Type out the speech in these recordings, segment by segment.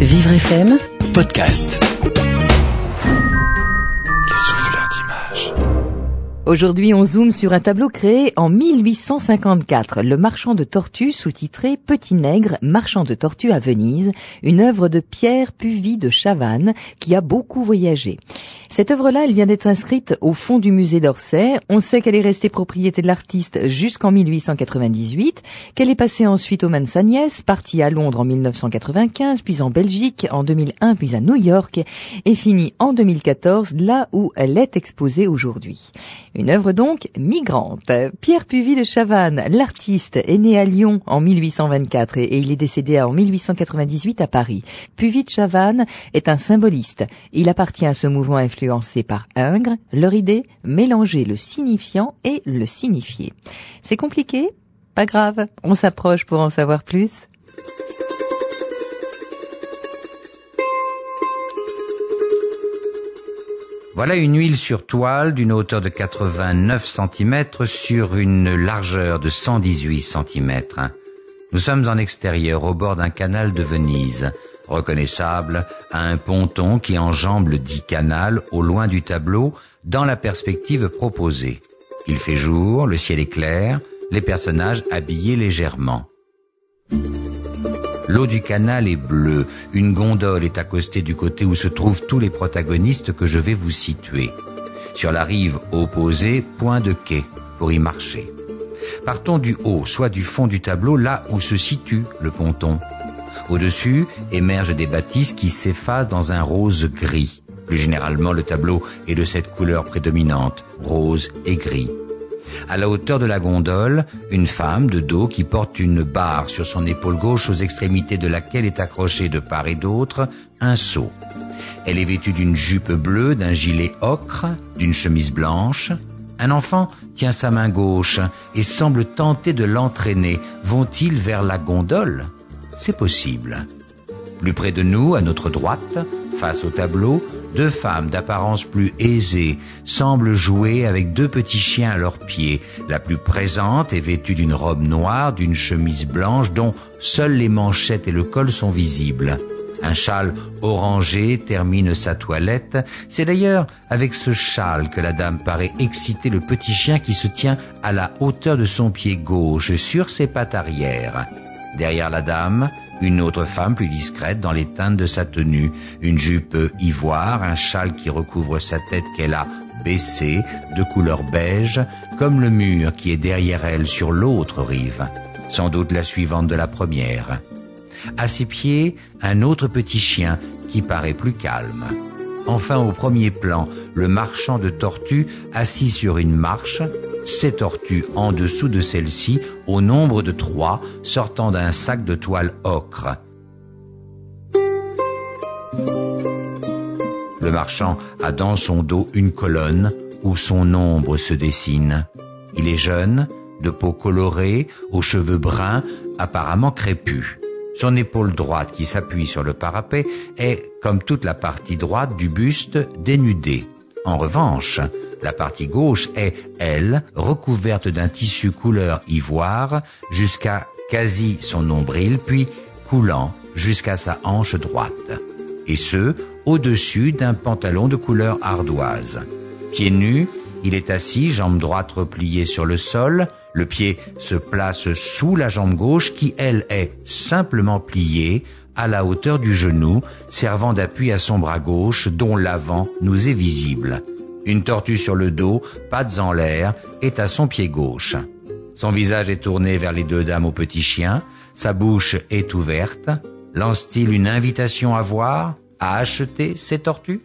Vivre FM Podcast. Aujourd'hui, on zoome sur un tableau créé en 1854, Le Marchand de Tortues, sous-titré Petit Nègre, Marchand de Tortues à Venise, une œuvre de Pierre Puvis de Chavannes, qui a beaucoup voyagé. Cette œuvre-là, elle vient d'être inscrite au fond du musée d'Orsay. On sait qu'elle est restée propriété de l'artiste jusqu'en 1898, qu'elle est passée ensuite aux mains de sa nièce, partie à Londres en 1995, puis en Belgique en 2001, puis à New York, et finie en 2014, là où elle est exposée aujourd'hui. Une œuvre donc migrante. Pierre Puvis de Chavannes, l'artiste, est né à Lyon en 1824 et il est décédé en 1898 à Paris. Puvis de Chavannes est un symboliste. Il appartient à ce mouvement influencé par Ingres. Leur idée, mélanger le signifiant et le signifié. C'est compliqué? Pas grave, on s'approche pour en savoir plus. Voilà une huile sur toile d'une hauteur de 89 cm sur une largeur de 118 cm. Nous sommes en extérieur au bord d'un canal de Venise, reconnaissable à un ponton qui enjambe le dit canal au loin du tableau dans la perspective proposée. Il fait jour, le ciel est clair, les personnages habillés légèrement. L'eau du canal est bleue. Une gondole est accostée du côté où se trouvent tous les protagonistes que je vais vous situer. Sur la rive opposée, point de quai pour y marcher. Partons du haut, soit du fond du tableau, là où se situe le ponton. Au-dessus émergent des bâtisses qui s'effacent dans un rose gris. Plus généralement, le tableau est de cette couleur prédominante, rose et gris. À la hauteur de la gondole, une femme de dos qui porte une barre sur son épaule gauche aux extrémités de laquelle est accroché de part et d'autre un seau. Elle est vêtue d'une jupe bleue, d'un gilet ocre, d'une chemise blanche. Un enfant tient sa main gauche et semble tenter de l'entraîner. Vont-ils vers la gondole? C'est possible. Plus près de nous, à notre droite, face au tableau, deux femmes d'apparence plus aisée semblent jouer avec deux petits chiens à leurs pieds. La plus présente est vêtue d'une robe noire, d'une chemise blanche dont seules les manchettes et le col sont visibles. Un châle orangé termine sa toilette. C'est d'ailleurs avec ce châle que la dame paraît exciter le petit chien qui se tient à la hauteur de son pied gauche sur ses pattes arrière. Derrière la dame, une autre femme plus discrète dans les teintes de sa tenue, une jupe ivoire, un châle qui recouvre sa tête qu'elle a baissée, de couleur beige, comme le mur qui est derrière elle sur l'autre rive, sans doute la suivante de la première. À ses pieds, un autre petit chien qui paraît plus calme. Enfin, au premier plan, le marchand de tortues assis sur une marche, ces tortues en dessous de celle-ci, au nombre de trois, sortant d'un sac de toile ocre. Le marchand a dans son dos une colonne où son ombre se dessine. Il est jeune, de peau colorée, aux cheveux bruns, apparemment crépus. Son épaule droite qui s'appuie sur le parapet est, comme toute la partie droite du buste, dénudée. En revanche, la partie gauche est, elle, recouverte d'un tissu couleur ivoire jusqu'à quasi son nombril, puis coulant jusqu'à sa hanche droite. Et ce, au-dessus d'un pantalon de couleur ardoise. Pieds nus, il est assis, jambe droite repliée sur le sol, le pied se place sous la jambe gauche qui, elle, est simplement pliée à la hauteur du genou, servant d'appui à son bras gauche dont l'avant nous est visible. Une tortue sur le dos, pattes en l'air, est à son pied gauche. Son visage est tourné vers les deux dames au petit chien, sa bouche est ouverte. Lance-t-il une invitation à voir, à acheter ces tortues?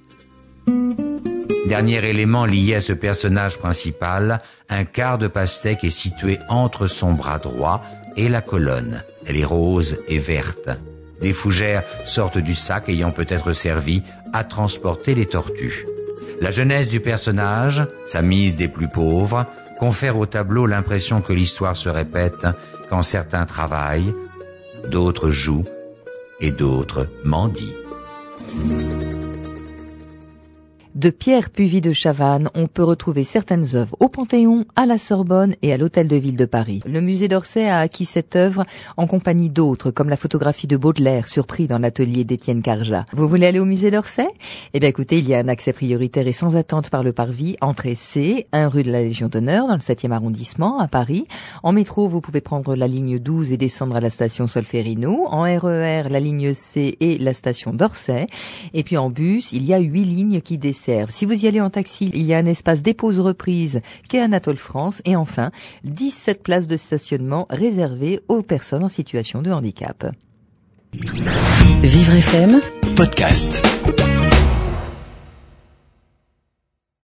Dernier élément lié à ce personnage principal, un quart de pastèque est situé entre son bras droit et la colonne. Elle est rose et verte. Des fougères sortent du sac ayant peut-être servi à transporter les tortues. La jeunesse du personnage, sa mise des plus pauvres, confère au tableau l'impression que l'histoire se répète quand certains travaillent, d'autres jouent et d'autres mendient. De Pierre Puvis de Chavannes, on peut retrouver certaines œuvres au Panthéon, à la Sorbonne et à l'Hôtel de Ville de Paris. Le musée d'Orsay a acquis cette œuvre en compagnie d'autres, comme la photographie de Baudelaire, surpris dans l'atelier d'Étienne Carja. Vous voulez aller au musée d'Orsay? Eh bien écoutez, il y a un accès prioritaire et sans attente par le parvis, entrée C, 1 rue de la Légion d'honneur, dans le 7e arrondissement, à Paris. En métro, vous pouvez prendre la ligne 12 et descendre à la station Solferino. En RER, e la ligne C et la station d'Orsay. Et puis en bus, il y a huit lignes qui Si vous y allez en taxi, il y a un espace dépose-reprise qu'est Anatole France. Et enfin, 17 places de stationnement réservées aux personnes en situation de handicap. Vivre FM, podcast.